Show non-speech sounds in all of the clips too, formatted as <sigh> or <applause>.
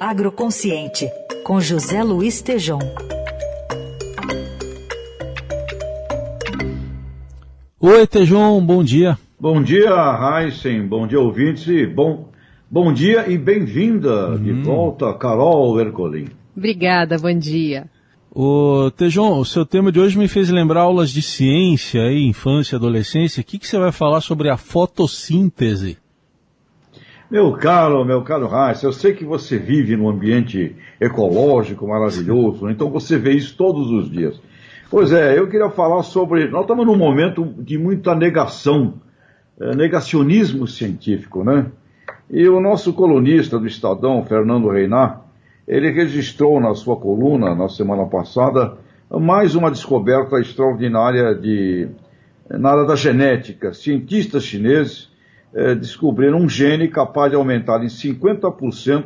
Agroconsciente, com José Luiz Tejom. Oi, Tejom, bom dia. Bom dia, Heisen, bom dia, ouvintes, e bom, bom dia e bem-vinda de hum. volta, Carol Ercolim. Obrigada, bom dia. O Tejon, o seu tema de hoje me fez lembrar aulas de ciência, aí, infância, adolescência. O que, que você vai falar sobre a fotossíntese? Meu caro, meu caro Reis, eu sei que você vive num ambiente ecológico maravilhoso, então você vê isso todos os dias. Pois é, eu queria falar sobre. Nós estamos num momento de muita negação, é, negacionismo científico, né? E o nosso colunista do Estadão, Fernando Reinar, ele registrou na sua coluna, na semana passada, mais uma descoberta extraordinária de, na área da genética. Cientistas chineses é, descobriram um gene capaz de aumentar em 50%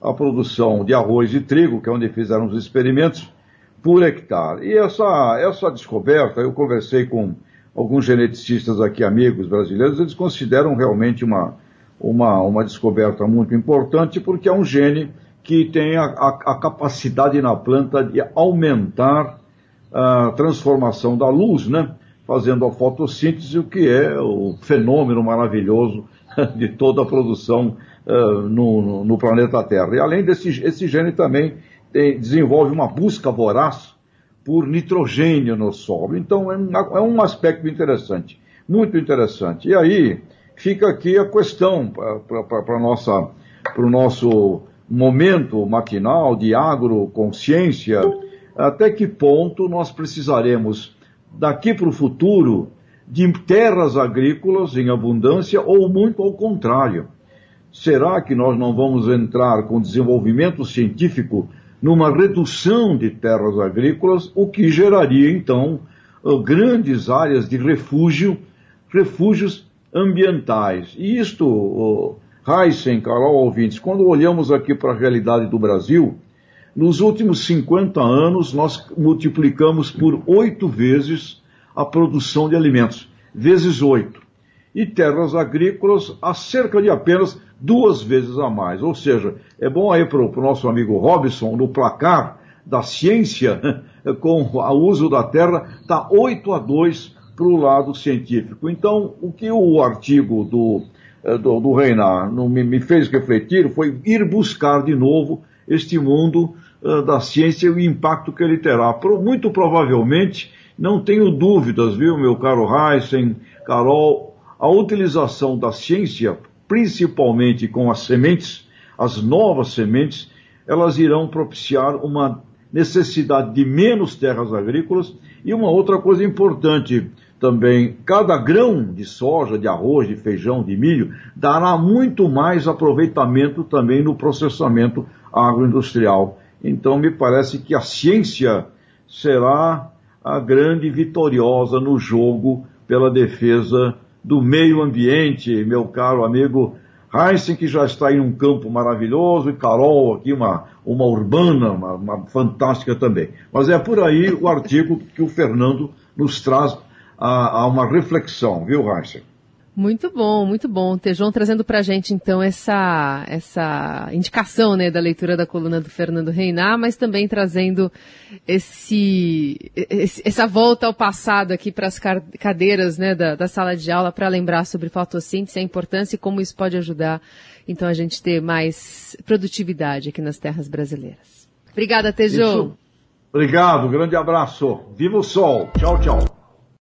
a produção de arroz e trigo, que é onde fizeram os experimentos, por hectare. E essa, essa descoberta, eu conversei com alguns geneticistas aqui, amigos brasileiros, eles consideram realmente uma, uma, uma descoberta muito importante, porque é um gene que tem a, a, a capacidade na planta de aumentar a transformação da luz, né? Fazendo a fotossíntese, o que é o fenômeno maravilhoso <laughs> de toda a produção uh, no, no, planeta Terra. E além desse esse gene também tem, desenvolve uma busca voraz por nitrogênio no solo. Então é é um aspecto interessante, muito interessante. E aí fica aqui a questão para o nosso momento maquinal de agroconsciência, até que ponto nós precisaremos daqui para o futuro, de terras agrícolas em abundância ou muito ao contrário. Será que nós não vamos entrar com desenvolvimento científico numa redução de terras agrícolas, o que geraria então grandes áreas de refúgio, refúgios ambientais? E isto, Heisen, Carol ouvintes, quando olhamos aqui para a realidade do Brasil, nos últimos 50 anos, nós multiplicamos por oito vezes a produção de alimentos, vezes oito. E terras agrícolas a cerca de apenas duas vezes a mais. Ou seja, é bom aí para o nosso amigo Robson, no placar da ciência, <laughs> com o uso da terra, está 8 a 2 para o lado científico. Então, o que o artigo do, eh, do, do Reinar me fez refletir foi ir buscar de novo este mundo uh, da ciência e o impacto que ele terá. Pro, muito provavelmente, não tenho dúvidas, viu, meu caro Heisen, Carol, a utilização da ciência, principalmente com as sementes, as novas sementes, elas irão propiciar uma necessidade de menos terras agrícolas e uma outra coisa importante também, cada grão de soja, de arroz, de feijão, de milho, dará muito mais aproveitamento também no processamento agroindustrial. Então, me parece que a ciência será a grande vitoriosa no jogo pela defesa do meio ambiente, meu caro amigo Heisen, que já está em um campo maravilhoso, e Carol aqui, uma, uma urbana, uma, uma fantástica também. Mas é por aí o artigo que o Fernando nos traz a, a uma reflexão, viu, Heisen? Muito bom, muito bom. Tejon trazendo para a gente, então, essa, essa indicação né, da leitura da coluna do Fernando Reinar, mas também trazendo esse, esse essa volta ao passado aqui para as cadeiras né, da, da sala de aula para lembrar sobre fotossíntese, a importância e como isso pode ajudar, então, a gente ter mais produtividade aqui nas terras brasileiras. Obrigada, Tejon. Obrigado, grande abraço. Viva o sol. Tchau, tchau.